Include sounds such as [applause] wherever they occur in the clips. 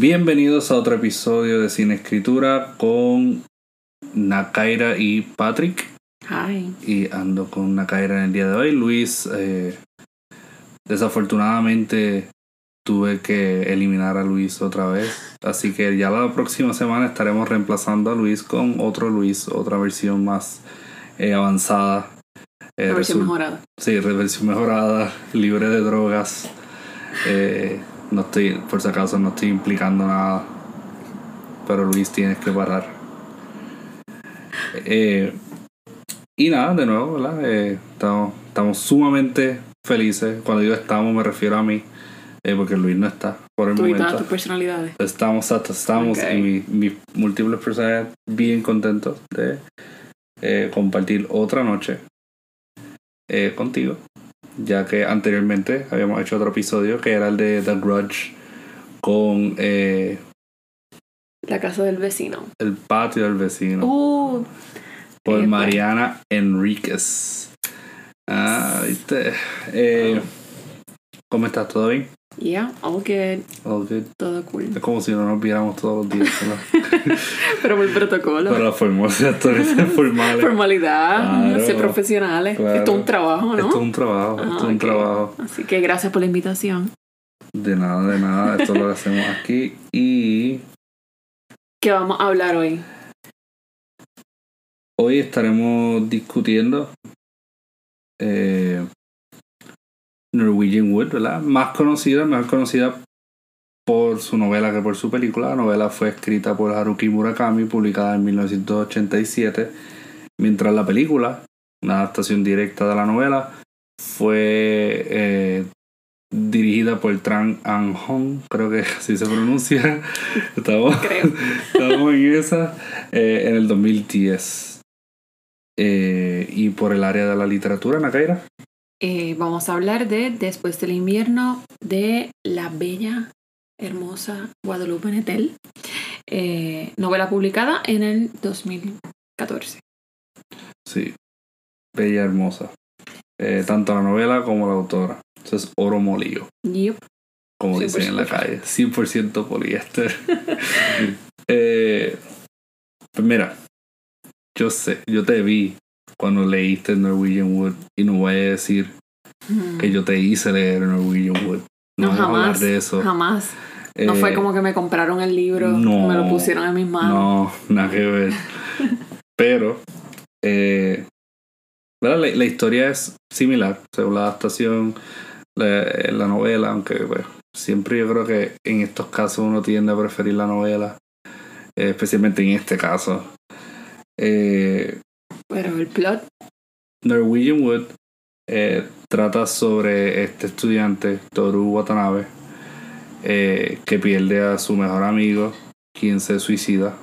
Bienvenidos a otro episodio de Cine Escritura con Nakaira y Patrick. Hi. Y ando con Nakaira en el día de hoy. Luis, eh, desafortunadamente tuve que eliminar a Luis otra vez. Así que ya la próxima semana estaremos reemplazando a Luis con otro Luis, otra versión más eh, avanzada. Eh, versión mejorada. Sí, versión mejorada, libre de drogas. Eh, no estoy, por si acaso, no estoy implicando nada. Pero Luis, tienes que parar. Eh, y nada, de nuevo, ¿verdad? Eh, estamos, estamos sumamente felices. Cuando digo estamos, me refiero a mí. eh, porque Luis no está por el Tú momento. tus personalidades. Estamos, hasta- estamos Ok. y mi- mis múltiples personas bien contentos de eh, compartir otra noche eh, contigo. Ya que anteriormente habíamos hecho otro episodio que era el de The Grudge con eh, La casa del vecino. El patio del vecino Uh, por epa. Mariana Enríquez. Ah, viste. Eh, ¿Cómo estás? ¿Todo bien? Yeah, all good. All good. Todo cool. Es como si no nos viéramos todos los días. [laughs] Pero por protocolo. Para las formales, [laughs] formales. Formalidad, Claro. ser profesionales. Claro. Esto es un trabajo, ¿no? Esto es un trabajo, Ah, esto es un ok. trabajo. Así que gracias por la invitación. De nada, de nada, esto lo hacemos aquí. Y ¿Qué vamos a hablar hoy? hoy estaremos discutiendo eh, Norwegian Wood, ¿verdad? Más conocida, mejor conocida por su novela que por su película. La novela fue escrita por Haruki Murakami, publicada en 1987, mientras la película, una adaptación directa de la novela, fue eh, dirigida por Tran An Hong, creo que [laughs] así se pronuncia. [laughs] Estamos, [laughs] estamos en esa, eh, en el 2010. Eh, y por el área de la literatura, Nakaira. Eh, vamos a hablar de Después del invierno de la bella, hermosa Guadalupe Nettel. Eh, novela publicada en el 2014. Sí, bella, hermosa. Eh, tanto la novela como la autora. Eso es oro molido, Yup. como dicen en la 100%. calle. 100% poliéster. [laughs] pues mira, yo sé, yo te vi cuando leíste Norwegian Wood y no voy a decir Mm. que yo te hice leer Norwegian Wood. No, No, jamás. de eso. Jamás. No Eh, fue como que me compraron el libro, no. me lo pusieron en mis manos. No, nada que ver. [laughs] Pero, eh. La, la historia es similar, según la adaptación, la, la novela, aunque pues, siempre yo creo que en estos casos uno tiende a preferir la novela, eh, especialmente en este caso. Eh, Pero el plot, Norwegian Wood eh, trata sobre este estudiante, Toru Watanabe, eh, que pierde a su mejor amigo, quien se suicida.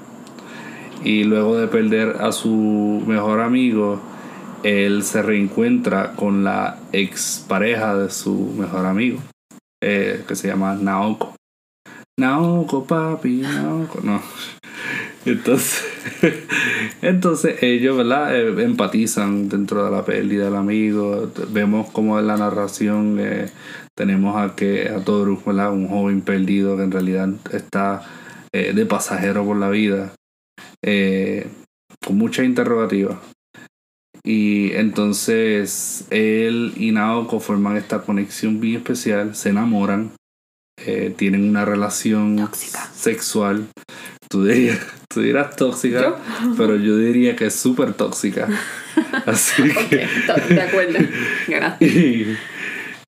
Y luego de perder a su mejor amigo, él se reencuentra con la expareja de su mejor amigo, eh, que se llama Naoko. Naoko, papi, Naoko. No. [laughs] Entonces, [laughs] entonces ellos, ¿verdad? Eh, empatizan dentro de la pérdida del amigo. Vemos como en la narración eh, tenemos a que a Toru, ¿verdad? Un joven perdido que en realidad está eh, de pasajero por la vida. con muchas interrogativas. Y entonces él y Naoko forman esta conexión bien especial, se enamoran, eh, tienen una relación Tóxica. sexual. Tú dirías, [laughs] tú dirás tóxica, ¿Yo? pero yo diría que es súper tóxica. [laughs] Así ok, que to- de acuerdo. [laughs] Gracias. y,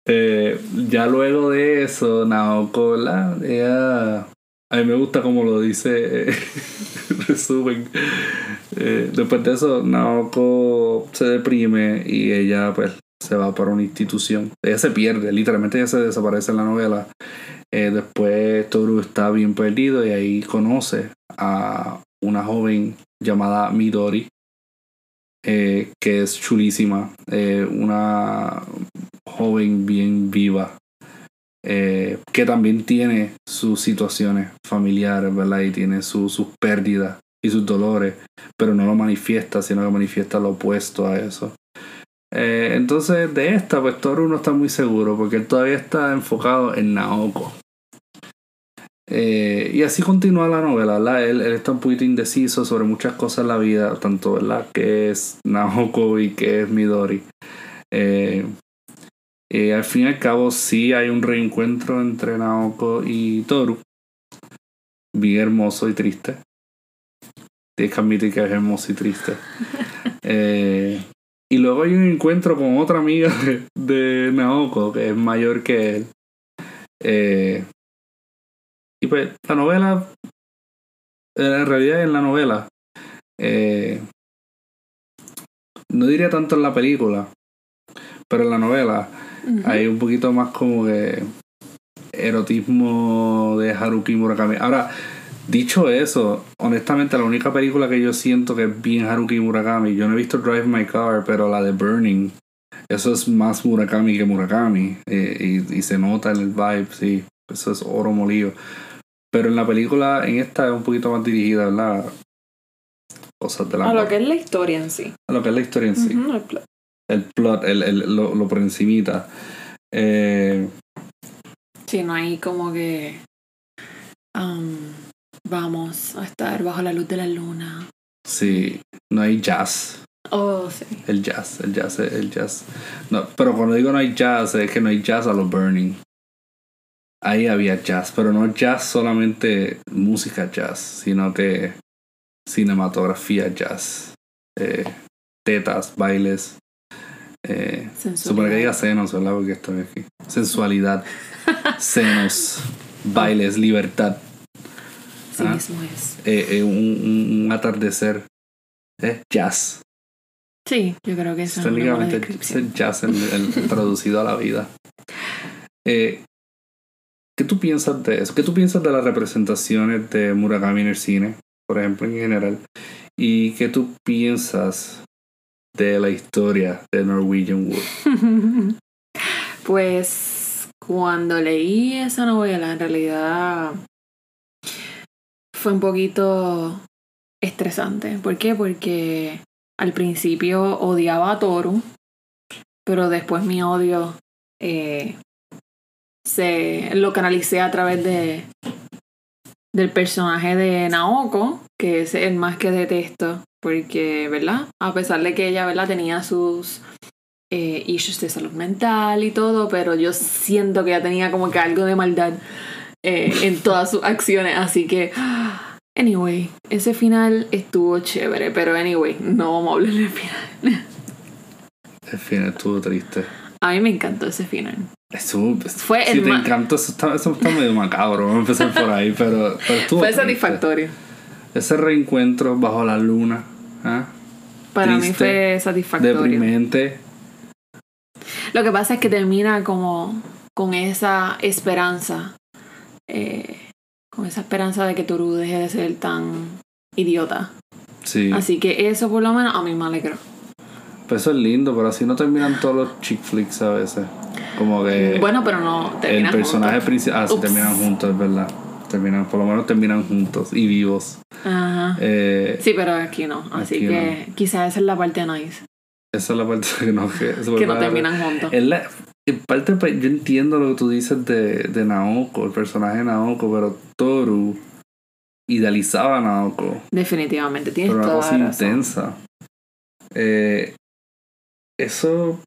eh, ya luego de eso, Naoko, la, ella, a mí me gusta como lo dice, eh, resumen. Eh, después de eso, Naoko se deprime y ella pues se va para una institución. Ella se pierde, literalmente ella se desaparece en la novela. Eh, después Toru está bien perdido y ahí conoce a una joven llamada Midori, eh, que es chulísima, eh, una joven bien viva, que también tiene sus situaciones familiares, ¿verdad? Y tiene su- sus pérdidas y sus dolores, pero no lo manifiesta, sino que manifiesta lo opuesto a eso. Eh, entonces, de esta, pues Toru no está muy seguro, porque él todavía está enfocado en Naoko. Eh, y así continúa la novela, ¿verdad? Él, él, está un poquito indeciso sobre muchas cosas en la vida, tanto, ¿verdad? Que es Naoko y que es Midori. Eh, eh, al fin y al cabo, sí hay un reencuentro entre Naoko y Toru. Bien hermoso y triste. Tienes que admitir que es hermoso y triste. [laughs] eh, y luego hay un encuentro con otra amiga de, de Naoko, que es mayor que él. Eh, y pues la novela, en realidad en la novela, eh, no diría tanto en la película, pero en la novela uh -huh. hay un poquito más como que erotismo de Haruki Murakami. Ahora, dicho eso, honestamente la única película que yo siento que es bien Haruki Murakami, yo no he visto Drive My Car, pero la de Burning, eso es más Murakami que Murakami, eh, y, y se nota en el vibe, sí, eso es oro molido. Pero en la película, en esta es un poquito más dirigida, ¿verdad? Cosas de la. A lo que es la historia en sí. A lo que es la historia en sí. Uh -huh, el plot. El plot, el, el, lo, lo por encimita. Eh, sí, no hay como que. Um, vamos a estar bajo la luz de la luna. Sí, no hay jazz. Oh, sí. El jazz, el jazz, el jazz. No, pero cuando digo no hay jazz, es que no hay jazz a los burning ahí había jazz, pero no jazz solamente música jazz, sino que cinematografía jazz, eh, tetas, bailes. Eh, supone que diga senos, ¿verdad? Porque estoy aquí. Sensualidad, senos, bailes, libertad. ¿Ah? mismo es. Eh, un, un, un, atardecer. jazz. Sí, yo creo que eso es Técnicamente jazz el, el, [laughs] traducido a la vida. Eh, ¿Qué tú piensas de eso? ¿Qué tú piensas de las representaciones de Murakami en el cine, por ejemplo, en general? ¿Y qué tú piensas de la historia de Norwegian Wood? [laughs] pues cuando leí esa novela, en realidad fue un poquito estresante. ¿Por qué? Porque al principio odiaba a Toru, pero después mi odio eh, se lo canalicé a través de del personaje de Naoko, que es el más que detesto, porque, ¿verdad? A pesar de que ella, ¿verdad? Tenía sus eh, issues de salud mental y todo, pero yo siento que ella tenía como que algo de maldad eh, en todas sus acciones, así que... Anyway, ese final estuvo chévere, pero anyway, no vamos a hablar del final. El final estuvo triste. A mí me encantó ese final. Eso, fue si el te encantó, eso está, eso está medio macabro, vamos a empezar por ahí, pero, pero estuvo Fue satisfactorio. Ese reencuentro bajo la luna, ¿eh? Para Triste, mí fue satisfactorio. Deprimente. Lo que pasa es que termina como con esa esperanza, eh, con esa esperanza de que Toru deje de ser tan idiota. Sí. Así que eso por lo menos a mí me alegró. Pues eso es lindo, pero así no terminan todos los chick flicks a veces. Como que. Bueno, pero no terminan El personaje principal. Ah, sí, terminan juntos, es verdad. Terminan, por lo menos terminan juntos y vivos. Ajá. Eh, Sí, pero aquí no. Así aquí que quizás esa es la parte nice. Esa es la parte [laughs] que no, que, Que no terminan juntos. Es la- en parte, pues, yo entiendo lo que tú dices de, de Naoko, el personaje de Naoko, pero Toru idealizaba a Naoko. Definitivamente, tienes pero una toda cosa razón. intensa. Eh, eso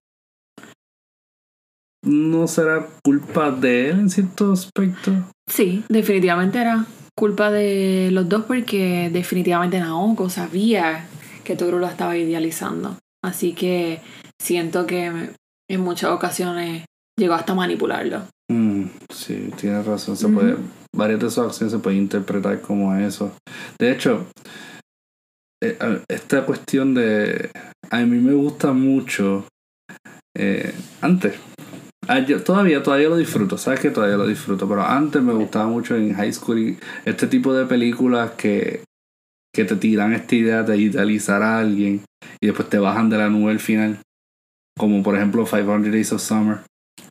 no será culpa de él en cierto aspecto. Sí, definitivamente era culpa de los dos porque definitivamente Naoko sabía que Toru lo estaba idealizando. Así que siento que en muchas ocasiones llegó hasta manipularlo. Mm, sí, tienes razón. Se puede, varias de sus acciones se pueden interpretar como eso. De hecho, eh, esta cuestión de. A mí me gusta mucho. eh, antes. ah, yo todavía, todavía lo disfruto, sabes que todavía lo disfruto, pero antes me gustaba mucho en high school y este tipo de películas que, que te tiran esta idea de idealizar a alguien y después te bajan de la nube al final. Como por ejemplo 500 Days of Summer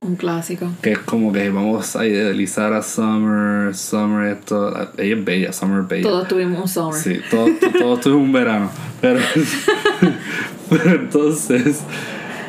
Un clásico. que es como que vamos a idealizar a Summer, Summer esto, ella es bella, Summer es bella. Todos tuvimos un summer. Sí, todo, todo, todo esto es un verano. Pero, [laughs] pero entonces,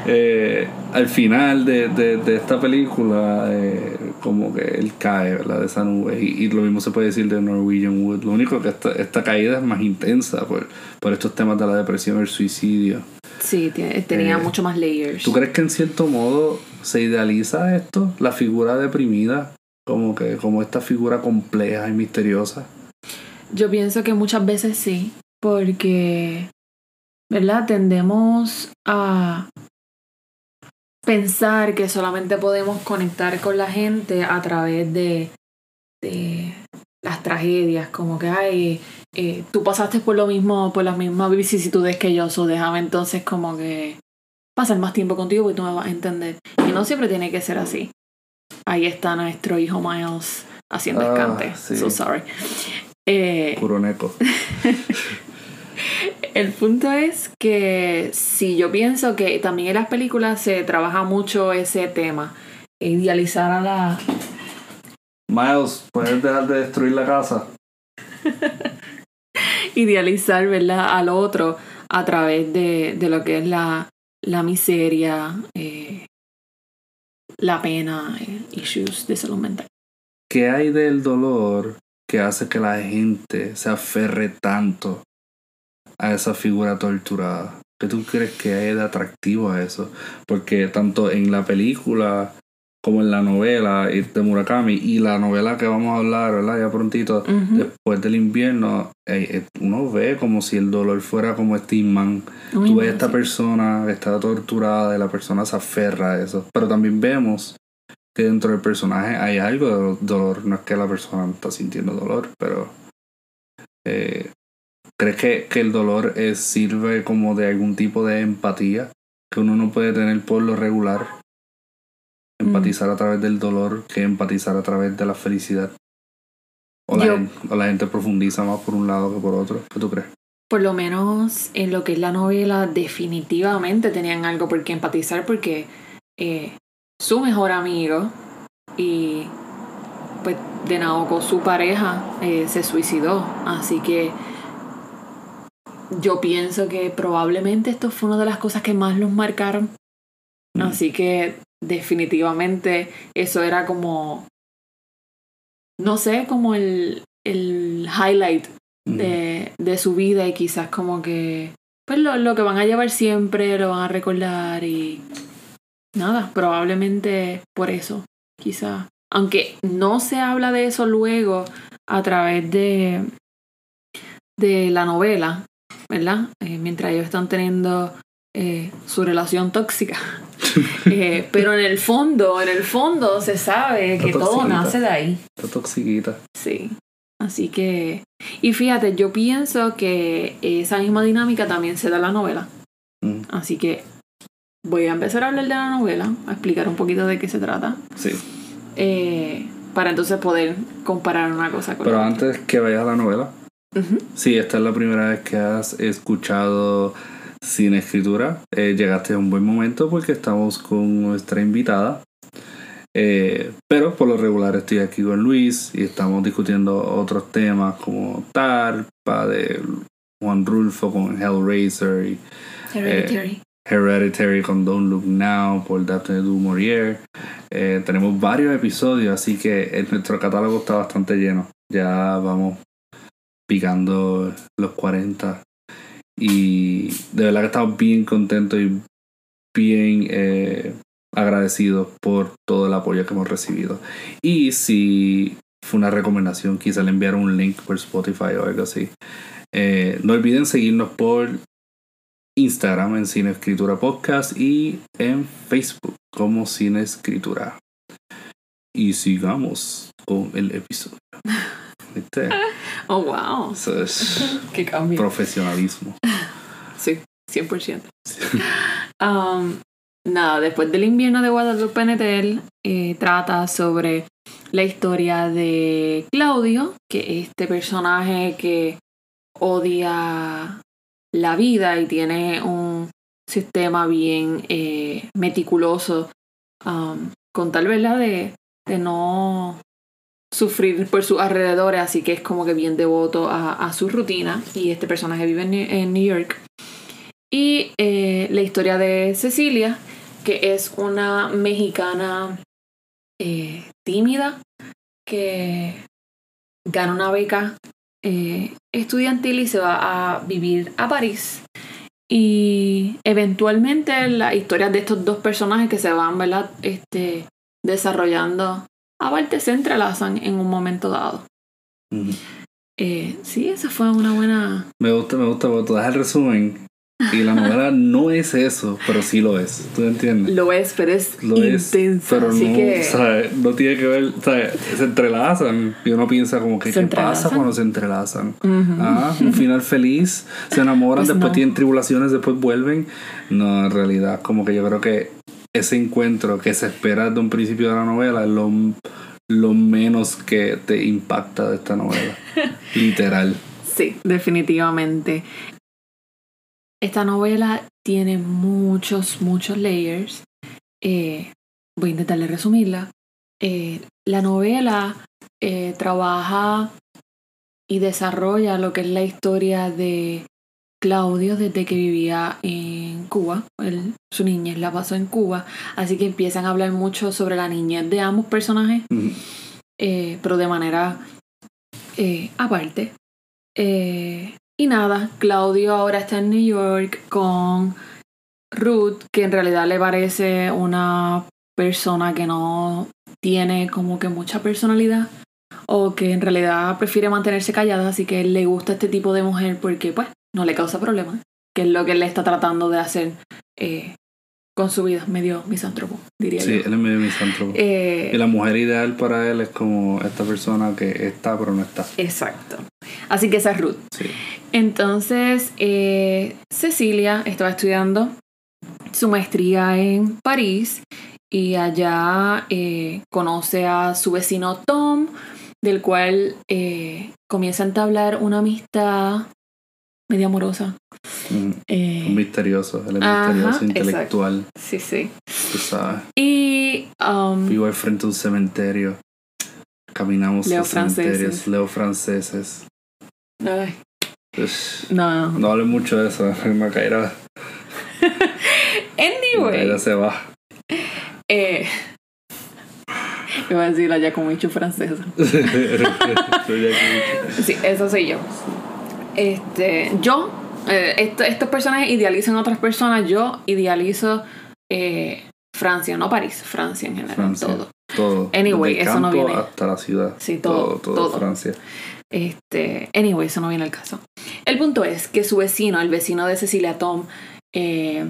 Eh, al final de, de, esta película, eh, como que él cae, ¿verdad? De esa nube. Y, lo mismo se puede decir de Norwegian Wood. Lo único que esta, esta caída es más intensa por, por estos temas de la depresión y el suicidio. Sí, tenía eh, mucho más layers. ¿Tú crees que en cierto modo se idealiza esto? La figura deprimida, como que como esta figura compleja y misteriosa. Yo pienso que muchas veces sí, porque, ¿verdad? Tendemos a pensar que solamente podemos conectar con la gente a través de, de las tragedias, como que, ay, eh, tú pasaste por lo mismo, por las mismas vicisitudes que yo, so déjame entonces como que pasar más tiempo contigo y tú me vas a entender. Y no siempre tiene que ser así. Ahí está nuestro hijo Miles haciendo ah, escante. So sorry. Eh, [laughs] el punto es que si yo pienso que también en las películas se trabaja mucho ese tema, idealizar a la... Miles, ¿puedes dejar de destruir la casa? [laughs] idealizar, ¿verdad? Al otro a través de, de lo que es la, la miseria, eh, la pena, eh, issues de salud mental. ¿Qué hay del dolor que hace que la gente se aferre tanto a esa figura torturada? ¿Qué tú crees que hay de atractivo a eso? Porque tanto en la película como en la novela de Murakami y la novela que vamos a hablar, ¿verdad? Ya prontito, después del invierno, eh, eh, uno ve como si el dolor fuera como Steamman. Tú ves a esta persona que está torturada y la persona se aferra a eso. Pero también vemos que dentro del personaje hay algo de dolor. No es que la persona no está sintiendo dolor, pero... Eh, ¿Crees que, que el dolor es, sirve como de algún tipo de empatía que uno no puede tener por lo regular? empatizar a través del dolor que empatizar a través de la felicidad. O la, gente, o la gente profundiza más por un lado que por otro. ¿Qué tú crees? Por lo menos en lo que es la novela, definitivamente tenían algo por qué empatizar porque eh, su mejor amigo y pues de Naoko, su pareja, eh, se suicidó. Así que yo pienso que probablemente esto fue una de las cosas que más los marcaron. Mm. Así que definitivamente eso era como, no sé, como el, el highlight de, de, su vida y quizás como que, pues lo, lo que van a llevar siempre, lo van a recordar y nada, probablemente por eso, quizás. Aunque no se habla de eso luego a través de, de la novela, ¿verdad? Eh, mientras ellos están teniendo eh, su relación tóxica. [laughs] Eh, pero en el fondo, en el fondo se sabe que todo nace de ahí. Está toxiquita. Sí. Así que. Y fíjate, yo pienso que esa misma dinámica también se da en la novela. Mm. Así que voy a empezar a hablar de la novela, a explicar un poquito de qué se trata. Sí. Eh, para entonces poder comparar una cosa con Pero antes que vayas a la novela. Sí, esta es la primera vez que has escuchado sin escritura. Eh, llegaste a un buen momento porque estamos con nuestra invitada. Eh, pero por lo regular estoy aquí con Luis y estamos discutiendo otros temas como Tarpa de Juan Rulfo con Hellraiser y Hereditary. Eh, Hereditary con Don't Look Now por Daphne du Maurier. tenemos varios episodios, así que nuestro catálogo está bastante lleno. Ya vamos picando los 40 y de verdad que estamos bien contentos y bien eh, agradecidos por todo el apoyo que hemos recibido. Y si fue una recomendación, quizá le enviar un link por Spotify o algo así. Eh, no olviden seguirnos por Instagram en Cine Escritura Podcast y en Facebook como Cine Escritura. Y sigamos con el episodio. [laughs] Oh, wow. Eso es [laughs] profesionalismo. Sí, 100%. Um, nada, después del invierno de Guadalupe Netel, eh, trata sobre la historia de Claudio, que es este personaje que odia la vida y tiene un sistema bien eh, meticuloso um, con tal verdad de, de no sufrir por sus alrededores, así que es como que bien devoto a, su rutina. Y este personaje vive en, New York. Y eh, la historia de Cecilia que es una mexicana eh, tímida que gana una beca eh, estudiantil y se va a vivir a París. Y eventualmente las historias de estos dos personajes que se van ¿verdad? Este, desarrollando aparte se entrelazan en un momento dado. Eh, sí, esa fue una buena... Me gusta, me gusta, porque tú das el resumen y la novela [laughs] no es eso, pero sí lo es. ¿Tú entiendes? Lo es, pero es lo intensa. pero así no, que... ¿sabes? no tiene que ver, ¿sabes? se entrelazan. Y uno piensa como que, ¿qué pasa cuando se entrelazan? Ah, un final feliz, se enamoran, [laughs] pues después tienen tribulaciones, después vuelven. No, en realidad, como que yo creo que ese encuentro que se espera desde un principio de la novela es lo, lo menos que te impacta de esta novela. [laughs] Literal. Sí, definitivamente. Esta novela tiene muchos, muchos layers. Eh, voy a intentarle resumirla. Eh, la novela eh, trabaja y desarrolla lo que es la historia de Claudio desde que vivía en Cuba. su niñez la pasó en Cuba. Así que empiezan a hablar mucho sobre la niñez de ambos personajes, pero de manera aparte. Y nada, Claudio ahora está en New York con Ruth, que en realidad le parece una persona que no tiene como que mucha personalidad o que en realidad prefiere mantenerse callada, así que le gusta este tipo de mujer porque pues no le causa problemas, que es lo que él está tratando de hacer eh, con su vida, medio misántropo, diría yo. Sí, él es medio misántropo. Eh, y la mujer ideal para él es como esta persona que está pero no está. Exacto. Así que esa es Ruth. Sí. Entonces, eh, Cecilia estaba estudiando su maestría en París y allá conoce a su vecino Tom, del cual comienza a entablar una amistad media amorosa. Mm, misterioso, el misterioso intelectual. Sí, sí. Tú sabes. Y. Um, Vivo al frente de un cementerio. Caminamos Leo cementerios, leo franceses. Ay, no. No hable mucho de eso, [laughs] me caerá. [laughs] anyway. Ya se va. Eh. Iba a decir la Giacomicho francesa. [laughs] sí, eso soy yo. Este, yo, eh, estos personajes idealizan a otras personas. Yo idealizo eh, Francia, no París, Francia en general, todo. Todo. Anyway, eso no viene. Hasta la ciudad. Sí, todo. Todo, todo, Francia. Este, anyway, eso no viene al caso. El punto es que su vecino, el vecino de Cecilia Tom, eh,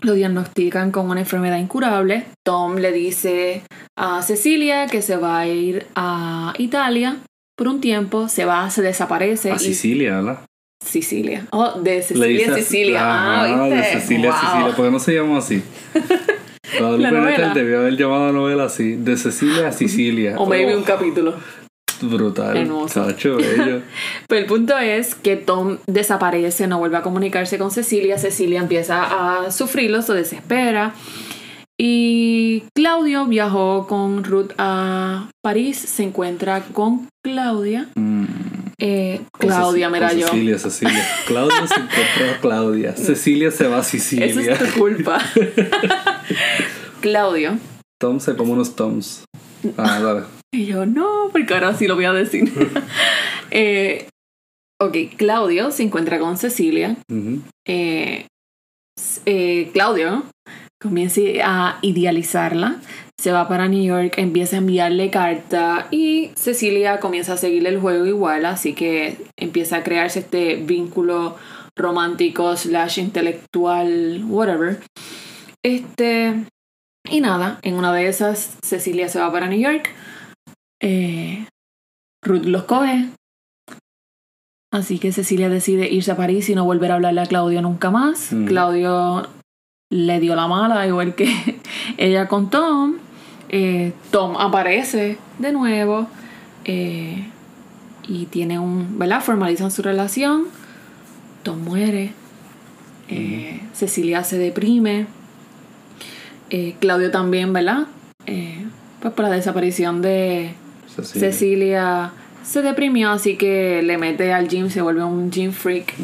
lo diagnostican con una enfermedad incurable. Tom le dice a Cecilia que se va a ir a Italia por un tiempo, se va, se desaparece. A Sicilia, ¿verdad? Sicilia. Oh, de Cecilia a Sicilia. Ah, de Cecilia a Sicilia. ¿Por qué no se llama así? [laughs] La novela. debió haber llamado la novela así, de Cecilia a [laughs] Sicilia. O maybe un capítulo. Brutal. Hermoso. bello. [laughs] Pero el punto es que Tom desaparece, no vuelve a comunicarse con Cecilia. Cecilia empieza a sufrirlo, se desespera. Y Claudio viajó con Ruth a París, se encuentra con Claudia. Mm. Eh, Claudia, mira yo. Cecilia, Cecilia. Claudia se encuentra a Claudia. [laughs] Cecilia se va a Sicilia. Esa es tu culpa. [laughs] Claudio. Tom se come unos Toms. Ah, dale. Y yo, no, porque ahora sí lo voy a decir. [laughs] eh, ok, Claudio se encuentra con Cecilia. eh, eh, Claudio comienza a idealizarla. Se va para New York, empieza a enviarle carta y Cecilia comienza a seguirle el juego igual, así que empieza a crearse este vínculo romántico slash intelectual, whatever. Este, y nada, en una de esas Cecilia se va para New York eh, Ruth los coge. Así que Cecilia decide irse a París y no volver a hablarle a Claudio nunca más. Mm. Claudio le dio la mala, igual que [laughs] ella con Tom. Eh, Tom aparece de nuevo eh, y tiene un, ¿verdad? Formalizan su relación. Tom muere. Mm. Cecilia se deprime. Claudio también, ¿verdad? pues por la desaparición de, Cecilia. se deprimió, así que le mete al gym, se vuelve un gym freak.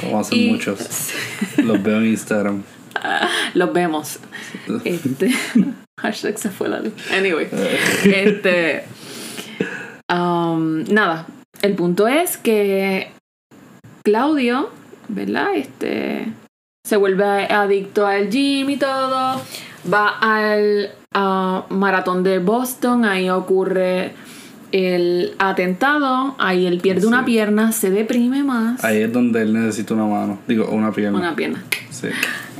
Como hacen [laughs] muchos. [laughs] Los veo en Instagram. [laughs] Los vemos. Este. [laughs] Hashtag se fue la luz. Anyway. [laughs] Este. um, nada. El punto es que Claudio, ¿verdad? Este. Se vuelve adicto al gym y todo. Va al maratón de Boston. Ahí ocurre el atentado. Ahí él pierde una pierna. Se deprime más. Ahí es donde él necesita una mano. Digo, una pierna. Una pierna.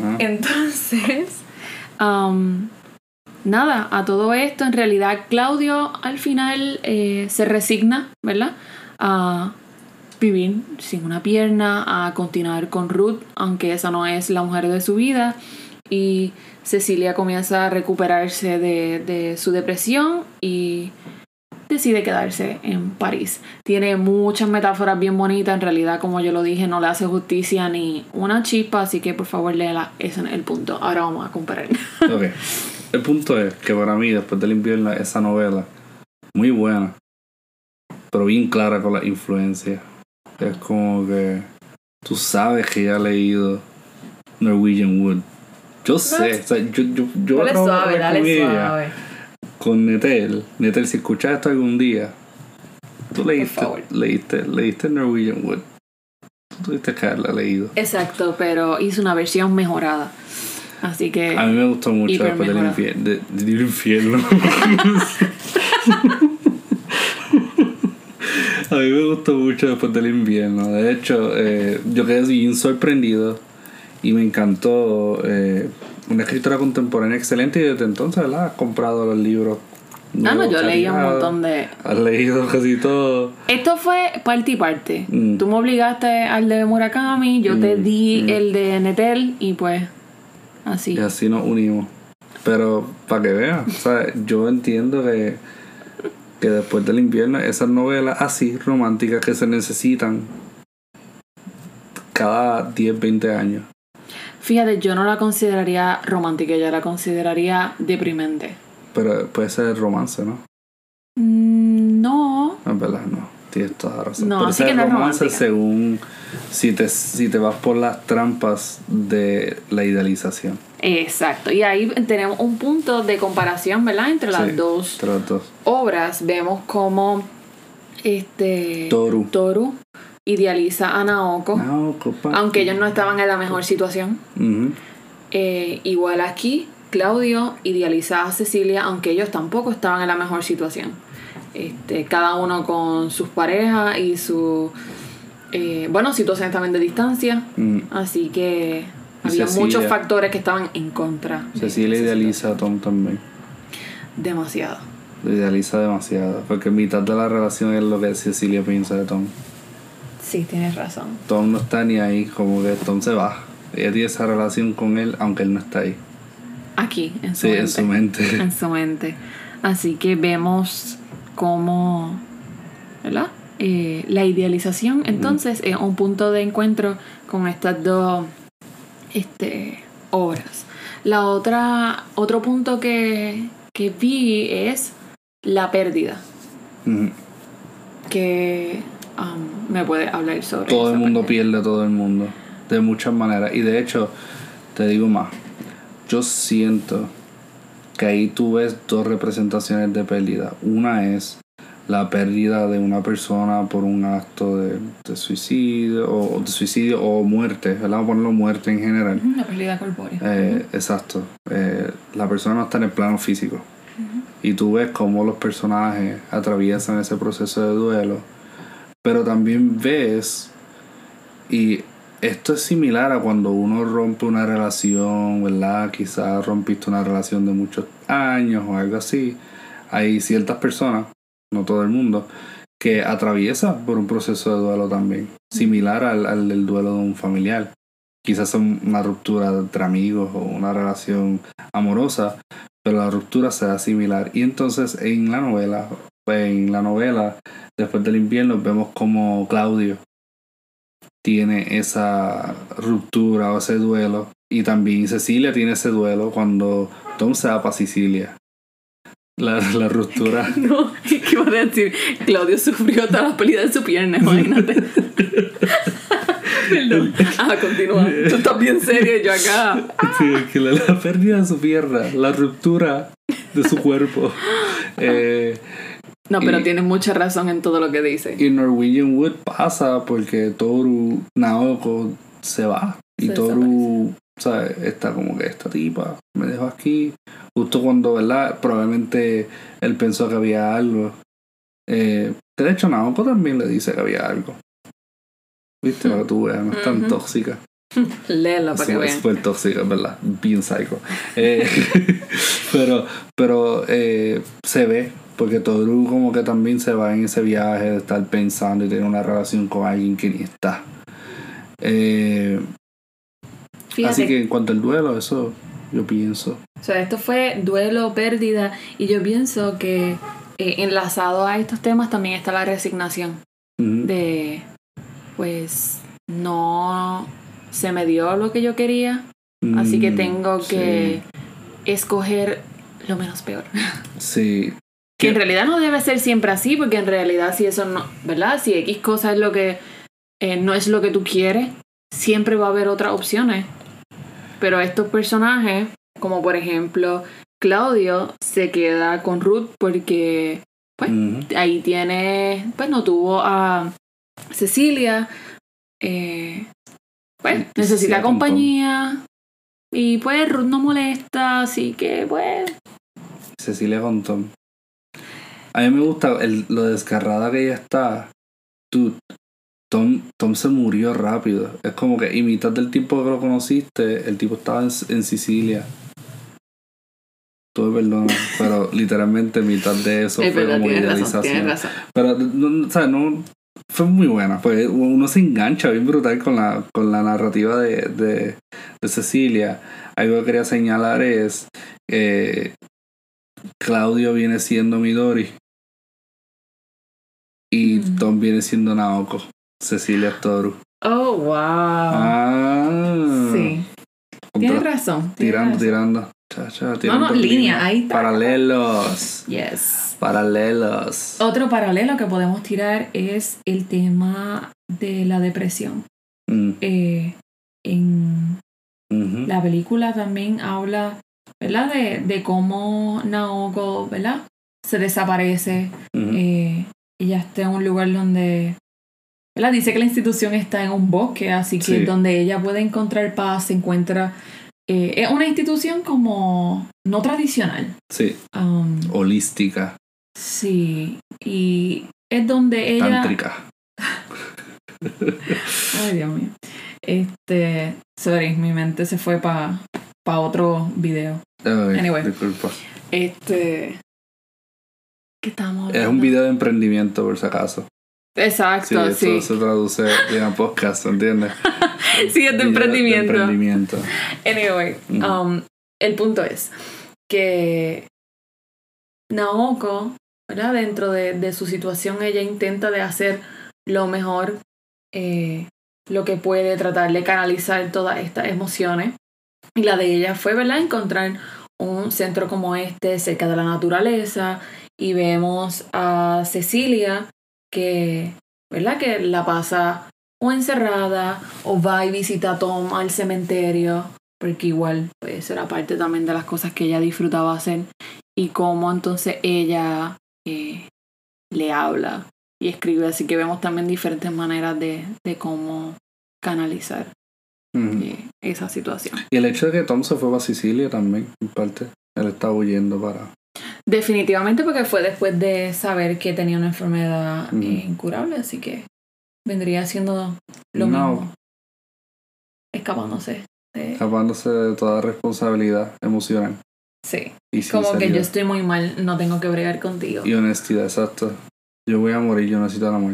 Ah. Entonces, um, nada, a todo esto, en realidad Claudio al final eh, se resigna, ¿verdad? A vivir sin una pierna, a continuar con Ruth, aunque esa no es la mujer de su vida. Y Cecilia comienza a recuperarse de su depresión y decide quedarse en París. Tiene muchas metáforas bien bonitas, en realidad como yo lo dije no le hace justicia ni una chispa, así que por favor léela, ese es el punto. Ahora vamos a comparar. [laughs] Ok. El punto es que para mí, después del invierno, esa novela, muy buena, pero bien clara con la influencia. Es como que tú sabes que ya ha leído Norwegian Wood. Yo sé, o sea, yo, yo, yo Dale de suave, dale suave. Con Netel. Netel, si escuchas esto algún día, tú leíste, leíste, leíste Norwegian Wood. Tú tuviste que haberla leído. Exacto, pero hizo una versión mejorada. Así que... A mí me gustó mucho después del, mejorada. infierno de- del infierno. A mí me gustó mucho después del invierno. De hecho, eh, yo quedé bien sorprendido y me encantó. eh, una escritora contemporánea excelente y desde entonces, ¿verdad? Has comprado los libros. Ah, no, yo leía un montón de... Has leído casi todo. Esto fue parte y parte. Mm. Tú me obligaste al de Murakami, yo te Mm, di mm. el de Netel y pues así. Y así nos unimos. Pero para que vean, o sea, [laughs] yo entiendo que, que después del invierno, esas novelas así románticas que se necesitan cada 10, 20 años. Fíjate, yo no la consideraría romántica, yo la consideraría deprimente. Pero puede ser romance, ¿no? Mm, No. Es verdad, no. Tienes toda la razón. No, Pero así que no es romance romántica. según si te, si te vas por las trampas de la idealización. Exacto. Y ahí tenemos un punto de comparación, ¿verdad? Entre las Sí, dos entre las dos. obras. Vemos cómo este Toru. Toru idealiza a Naoko. Copa. Aunque ellos no estaban en la mejor situación. Eh, igual aquí, Claudio idealiza a Cecilia, aunque ellos tampoco estaban en la mejor situación. Este, cada uno con sus parejas y su eh, bueno, situaciones también de distancia. Mm. Así que había Cecilia. muchos factores que estaban en contra. Cecilia idealiza a Tom también. Demasiado. Lo idealiza demasiado. Porque mitad de la relación es lo que Cecilia piensa de Tom. Sí, tienes razón. Tom no está ni ahí, como que Tom se va. Ella tiene esa relación con él, aunque él no está ahí. Aquí, en su Sí, mente. en su mente. [laughs] En su mente. Así que vemos cómo, ¿verdad? Eh, la idealización entonces es un punto de encuentro con estas dos este, obras. La otra, otro punto que, que vi es la pérdida, que um, me puede hablar sobre Todo el mundo pierde a todo el mundo. De muchas maneras. Y de hecho, te digo más. Yo siento que ahí tú ves dos representaciones de pérdida. Una es la pérdida de una persona por un acto de, de suicidio o de suicidio o muerte, ¿verdad? Vamos a ponerlo muerte en general. La pérdida corpórea. Eh, exacto. Eh, la persona no está en el plano físico. Y tú ves cómo los personajes atraviesan ese proceso de duelo. Pero también ves, y esto es similar a cuando uno rompe una relación, ¿verdad? Quizás rompiste una relación de muchos años o algo así. Hay ciertas personas, no todo el mundo, que atraviesa por un proceso de duelo también, similar al, al del duelo de un familiar quizás son una ruptura entre amigos o una relación amorosa, pero la ruptura se da similar. Y entonces en la novela, en la novela, después del invierno, vemos como Claudio tiene esa ruptura o ese duelo. Y también Cecilia tiene ese duelo cuando Tom se va para Sicilia. La, la ruptura. [laughs] No, ¿qué iba a decir? Claudio sufrió toda la pérdida de su pierna, imagínate. [laughs] Perdón. Ah, continúa. Tú estás bien serio yo acá. Sí, que la, la pérdida de su pierna, la ruptura de su cuerpo. [laughs] Eh, No, pero Y- tienes mucha razón en todo lo que dice. y Norwegian Wood pasa porque Toru Naoko se va. Y Se Toru, ¿sabes? Está como que esta tipa me dejó aquí. Justo cuando, ¿verdad? Probablemente él pensó que había algo. Eh, de hecho Naoko también le dice que había algo. Viste, para que tú veas, no es tan Ujú. tóxica. [laughs] Léela para Sí, que es vean. súper tóxica, es verdad. Bien psycho. Eh, [laughs] [laughs] pero pero eh, se ve, porque Toru como que también se va en ese viaje de estar pensando y tener una relación con alguien que ni está. Eh, así que en cuanto al duelo, eso yo pienso. o sea, esto fue duelo, pérdida, y yo pienso que eh, enlazado a estos temas también está la resignación de, pues, no se me dio lo que yo quería, así que Mm, tengo que escoger lo menos peor. Sí. Que en realidad no debe ser siempre así, porque en realidad si eso no, ¿verdad? Si X cosa es lo que eh, no es lo que tú quieres, siempre va a haber otras opciones. Pero estos personajes, como por ejemplo Claudio, se queda con Ruth porque pues, ahí tiene, pues no tuvo a Cecilia, eh, pues necesita compañía y pues Ruth no molesta, así que pues Cecilia con Tom. A mí me gusta el- lo descarrada que ella está. Dude, Tom, Tom se murió rápido. Es como que, y mitad del tiempo que lo conociste, el tipo estaba en, en Sicilia. Tú me perdonas, pero literalmente mitad de eso es fue verdad, como razón, idealización. razón. Pero, no, o sea, no, fue muy buena. Fue, uno se engancha bien brutal con la, con la narrativa de, de, de Cecilia. Algo que quería señalar es eh, Claudio viene siendo Midori y Mm. Tom viene siendo Naoko. Cecilia Toru. Oh, wow. Ah, sí. Tienes razón. tienes tirando, razón. tirando. Cha, cha, no, línea, ahí está. Paralelos. Yes. Paralelos. Otro paralelo que podemos tirar es el tema de la depresión. Mm, Eh, en la película también habla, ¿verdad? De, de cómo Naoko, ¿verdad? Se desaparece. Ujú. Eh, ella está en un lugar donde, ¿verdad? Dice que la institución está en un bosque, así que Sí. donde ella puede encontrar paz, se encuentra... eh, es una institución como no tradicional. Sí, Um, holística, Sí, y es donde ella... tántrica. [laughs] Ay, Dios mío. Este, sorry, mi mente se fue para pa otro video. Ay, Anyway. disculpa. Este, ¿qué estamos Es hablando? un video de emprendimiento, por si acaso. Sí, Exacto, eso sí. se traduce a podcast, ¿entiendes? [laughs] Sí, es de Video emprendimiento. emprendimiento. Anyway, um, el punto es que Naoko, ¿verdad? Dentro de, de su situación, ella intenta de hacer lo mejor, eh, lo que puede, tratar de canalizar todas estas emociones. Y la de ella fue, ¿verdad? Encontrar un centro como este, cerca de la naturaleza. Y vemos a Cecilia que, ¿verdad? Que la pasa o encerrada o va y visita a Tom al cementerio porque igual pues era parte también de las cosas que ella disfrutaba hacer y cómo entonces ella eh, le habla y escribe así que vemos también diferentes maneras de, de cómo canalizar Ujú. eh, esa situación Y el hecho de que Tom se fue para Sicilia también, en parte. Él estaba huyendo para. Definitivamente porque fue después de saber que tenía una enfermedad eh, incurable así que vendría siendo lo No. mismo escapándose de- escapándose de toda responsabilidad emocional. sí Y como que yo estoy muy mal no tengo que bregar contigo Y honestidad, exacto. Yo voy a morir, yo necesito el amor.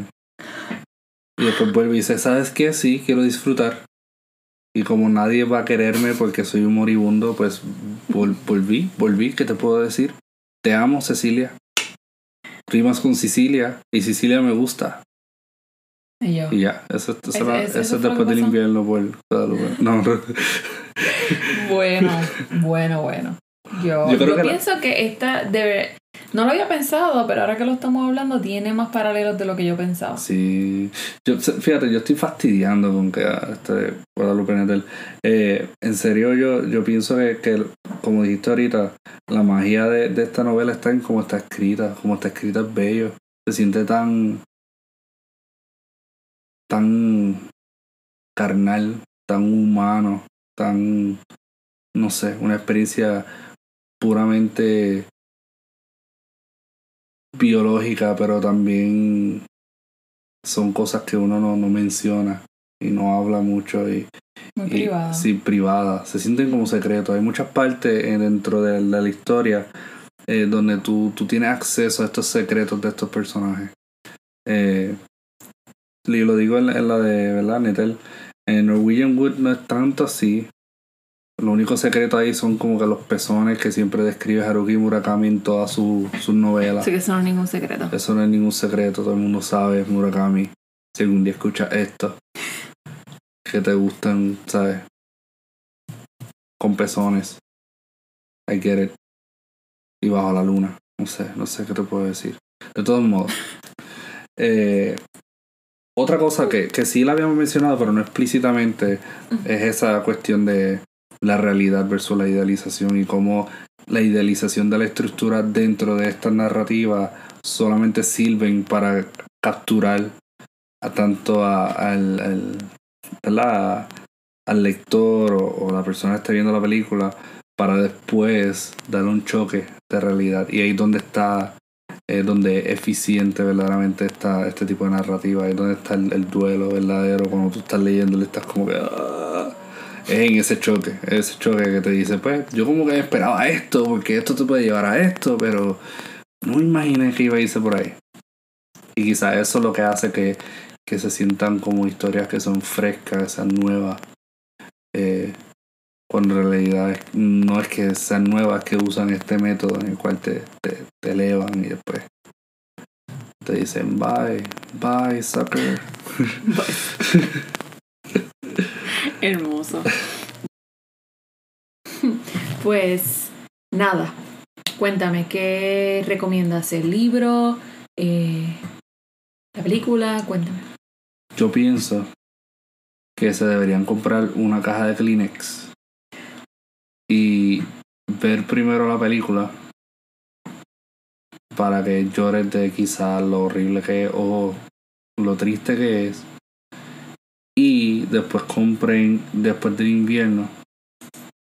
Y después vuelve y dice, ¿sabes qué? Sí, quiero disfrutar. Y como nadie va a quererme porque soy un moribundo, pues vol- volví, volví, ¿qué te puedo decir? Te amo, Cecilia. Rimas con Sicilia y Sicilia me gusta. Y yo Y ya, eso, eso, ¿Ese- era- eso es después del invierno por. No, no. Bueno, bueno, bueno. Yo, Yo creo yo que la- pienso que esta debe. No lo había pensado, pero ahora que lo estamos hablando, tiene más paralelos de lo que yo pensaba. Sí. Yo, fíjate, yo estoy fastidiando con que este Guadalupe Nettel. Eh, en serio, yo, yo pienso que, que, como dijiste ahorita, la magia de, de esta novela está en cómo está escrita. Cómo está escrita es bello. Se siente tan. tan carnal, tan humano, tan. no sé, una experiencia puramente biológica, pero también son cosas que uno no, no menciona y no habla mucho y, Muy privada. Sí, privada. Se sienten como secretos. Hay muchas partes eh, dentro de, la historia eh, donde tú, tú tienes acceso a estos secretos de estos personajes. Eh, y lo digo en, la de, ¿verdad? Nettel. En Norwegian Wood no es tanto así, lo único secreto ahí son como que los pezones que siempre describe Haruki Murakami en todas sus su novelas. Sí, que eso no es ningún secreto. Eso no es ningún secreto, todo el mundo sabe, Murakami. Si algún día escuchas esto, que te gustan, ¿sabes? Con pezones. I get it. Y bajo la luna. No sé, no sé qué te puedo decir. De todos modos. [laughs] Eh, otra cosa que, que sí la habíamos mencionado, pero no explícitamente, es esa cuestión de la realidad versus la idealización y cómo la idealización de la estructura dentro de esta narrativa solamente sirven para capturar a tanto al, al, lector o, la persona que esté viendo la película para después darle un choque de realidad. Y ahí es donde está es donde eficiente verdaderamente está este tipo de narrativa. Ahí es donde está el, duelo verdadero. Cuando tú estás leyendo le estás como que ah, en ese choque, ese choque que te dice, pues yo como que esperaba esto, porque esto te puede llevar a esto, pero no imaginé que iba a irse por ahí. Y quizás eso es lo que hace que, que se sientan como historias que son frescas, sean nuevas. Eh, cuando en realidad no es que sean nuevas, que usan este método en el cual te, te, te elevan y después te dicen bye, bye, sucker. [laughs] Hermoso. [laughs] Pues nada, cuéntame, ¿qué recomiendas? ¿El libro? Eh, ¿La película? Cuéntame. Yo pienso que se deberían comprar una caja de Kleenex y ver primero la película para que llores de quizás lo horrible que es o lo triste que es y después compren después del invierno.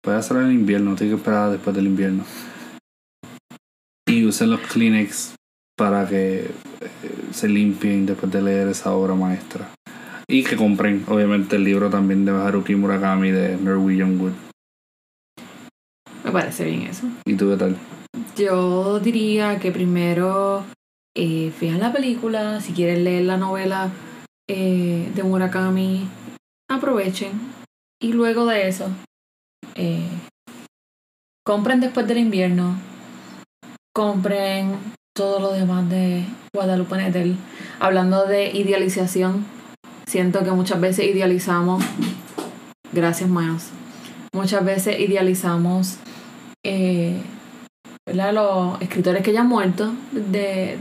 Puede hacer en invierno, tiene que esperar después del invierno. Y usen los Kleenex para que eh, se limpien después de leer esa obra maestra. Y que compren, obviamente, el libro también de Haruki Murakami de Norwegian Wood. Me parece bien eso. ¿Y tú qué tal? Yo diría que primero eh, la película, si quieren leer la novela, eh, de Murakami aprovechen y luego de eso eh, compren después del invierno compren todo lo demás de Guadalupe Nettel hablando de idealización siento que muchas veces idealizamos gracias Miles muchas veces idealizamos eh, los escritores que ya han muerto de,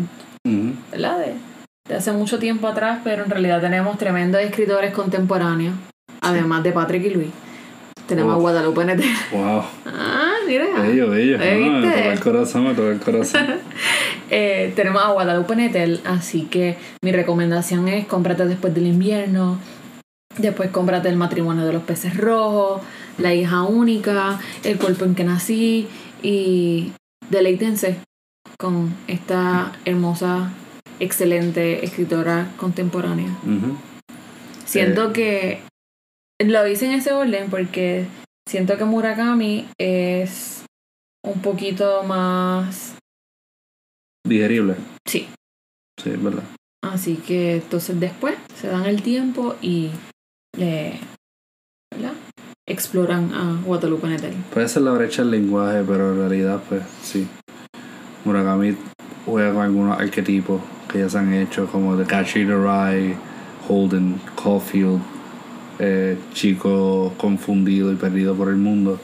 ¿verdad? de de hace mucho tiempo atrás, pero en realidad tenemos tremendos escritores contemporáneos, además de Patrick y Luis. Tenemos a Guadalupe Nettel. Wow. [laughs] Ah, mira. Bello, bello. me toca el corazón, me toca el corazón. [laughs] eh, tenemos a Guadalupe Nettel, así que mi recomendación es cómprate después del invierno. Después cómprate el matrimonio de los peces rojos, la hija única, el cuerpo en que nací y deleítense con esta hermosa excelente escritora contemporánea. Siento que lo hice en ese orden porque siento que Murakami es un poquito más digerible. Sí. Sí, es verdad. Así que entonces después se dan el tiempo y le ¿verdad? exploran a Guadalupe Nettel. Puede ser la brecha del lenguaje, pero en realidad pues sí. Murakami juega con algunos arquetipos que ya se han hecho, como The Catcher the Rye, Holden, Caulfield, eh, chico confundido y perdido por el mundo.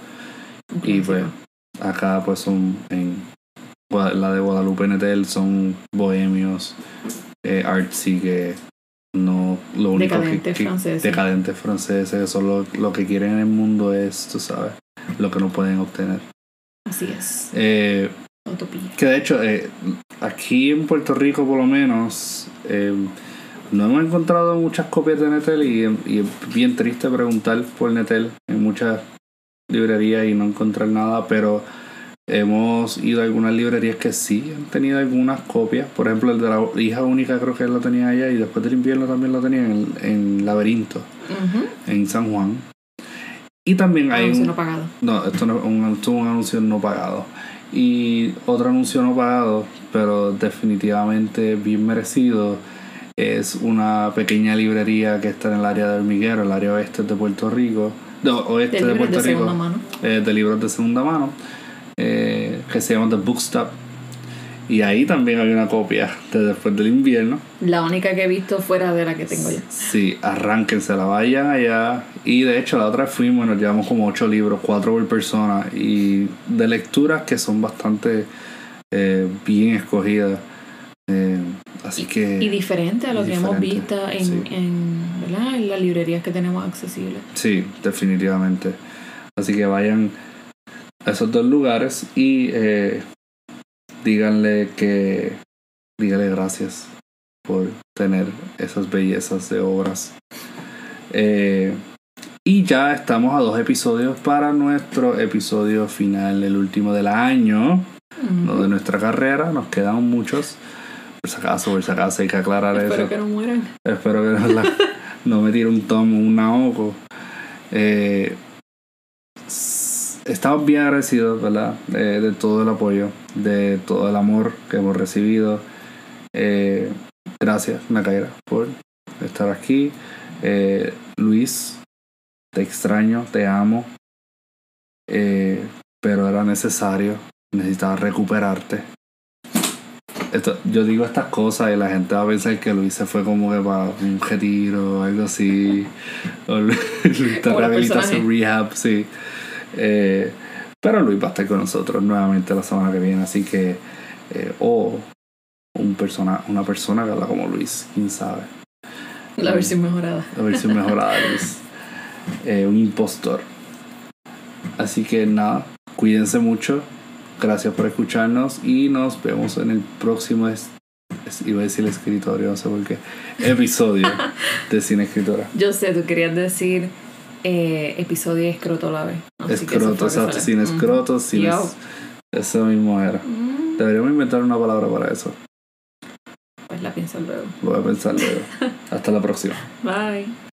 Y pues acá pues son en la de Guadalupe Netel son bohemios, eh, artsy, que no lo único Decadentes que, que- franceses. decadentes franceses, eso lo, lo que quieren en el mundo es, tú sabes, lo que no pueden obtener. Así es. Eh, Utopía. que de hecho, eh, aquí en Puerto Rico por lo menos, eh, no hemos encontrado muchas copias de Netel y, y es bien triste preguntar por Netel en muchas librerías y no encontrar nada, pero hemos ido a algunas librerías que sí han tenido algunas copias. Por ejemplo, el de la hija única creo que lo tenía allá y después del invierno también lo tenía en, en Laberinto, en San Juan. Y también hay Anuncio un, no pagado. no, esto no un, esto es un anuncio no pagado. Y otro anuncio no pagado, pero definitivamente bien merecido, es una pequeña librería que está en el área de Hormiguero, el área oeste de Puerto Rico, no, oeste De de, Puerto de Rico, segunda mano. eh, de libros de segunda mano, eh, que se llama The Bookstop. Y ahí también hay una copia de Después del Invierno. La única que he visto fuera de la que tengo yo. Sí, arránquense, la vayan allá. Y de hecho, la otra vez fuimos y nos llevamos como ocho libros, cuatro por persona. Y de lecturas que son bastante eh, bien escogidas. Eh, así que. Y diferente a lo que hemos visto en, sí. en, ¿verdad? en las librerías que tenemos accesibles. Sí, definitivamente. Así que vayan a esos dos lugares y eh, díganle que. Díganle gracias por tener esas bellezas de obras. Eh, y ya estamos a dos episodios para nuestro episodio final, el último del año, no de nuestra carrera. Nos quedan muchos. Por si acaso, por si acaso hay que aclarar eso. Espero que no mueran. Espero que no, la- no me tire un tomo, un naoco. Eh, estamos bien agradecidos, ¿verdad? De, de todo el apoyo, de todo el amor que hemos recibido. Eh, gracias, Nakaira, por estar aquí. Eh, Luis, te extraño, te amo. Eh, pero era necesario, necesitaba recuperarte. Esto, yo digo estas cosas y la gente va a pensar que Luis se fue como que para un retiro o algo así. O [laughs] Luis está rehabilitación rehab, sí. Eh, pero Luis va a estar con nosotros nuevamente la semana que viene, así que. eh, o un persona, una persona que habla como Luis, quién sabe. La versión mejorada. La versión mejorada Luis. Eh, un impostor. Así que nada, cuídense mucho. Gracias por escucharnos y nos vemos en el próximo, iba a decir escritorio, no sé por qué, episodio [laughs] de Cine Escritora. Yo sé, tú querías decir eh, episodio escroto la vez. Así Escroto, exacto, sin escroto, sin Yo. es- Eso mismo era. Mm, Deberíamos inventar una palabra para eso. Pues la pienso luego. Lo voy a pensar luego. [laughs] Hasta la próxima. Bye.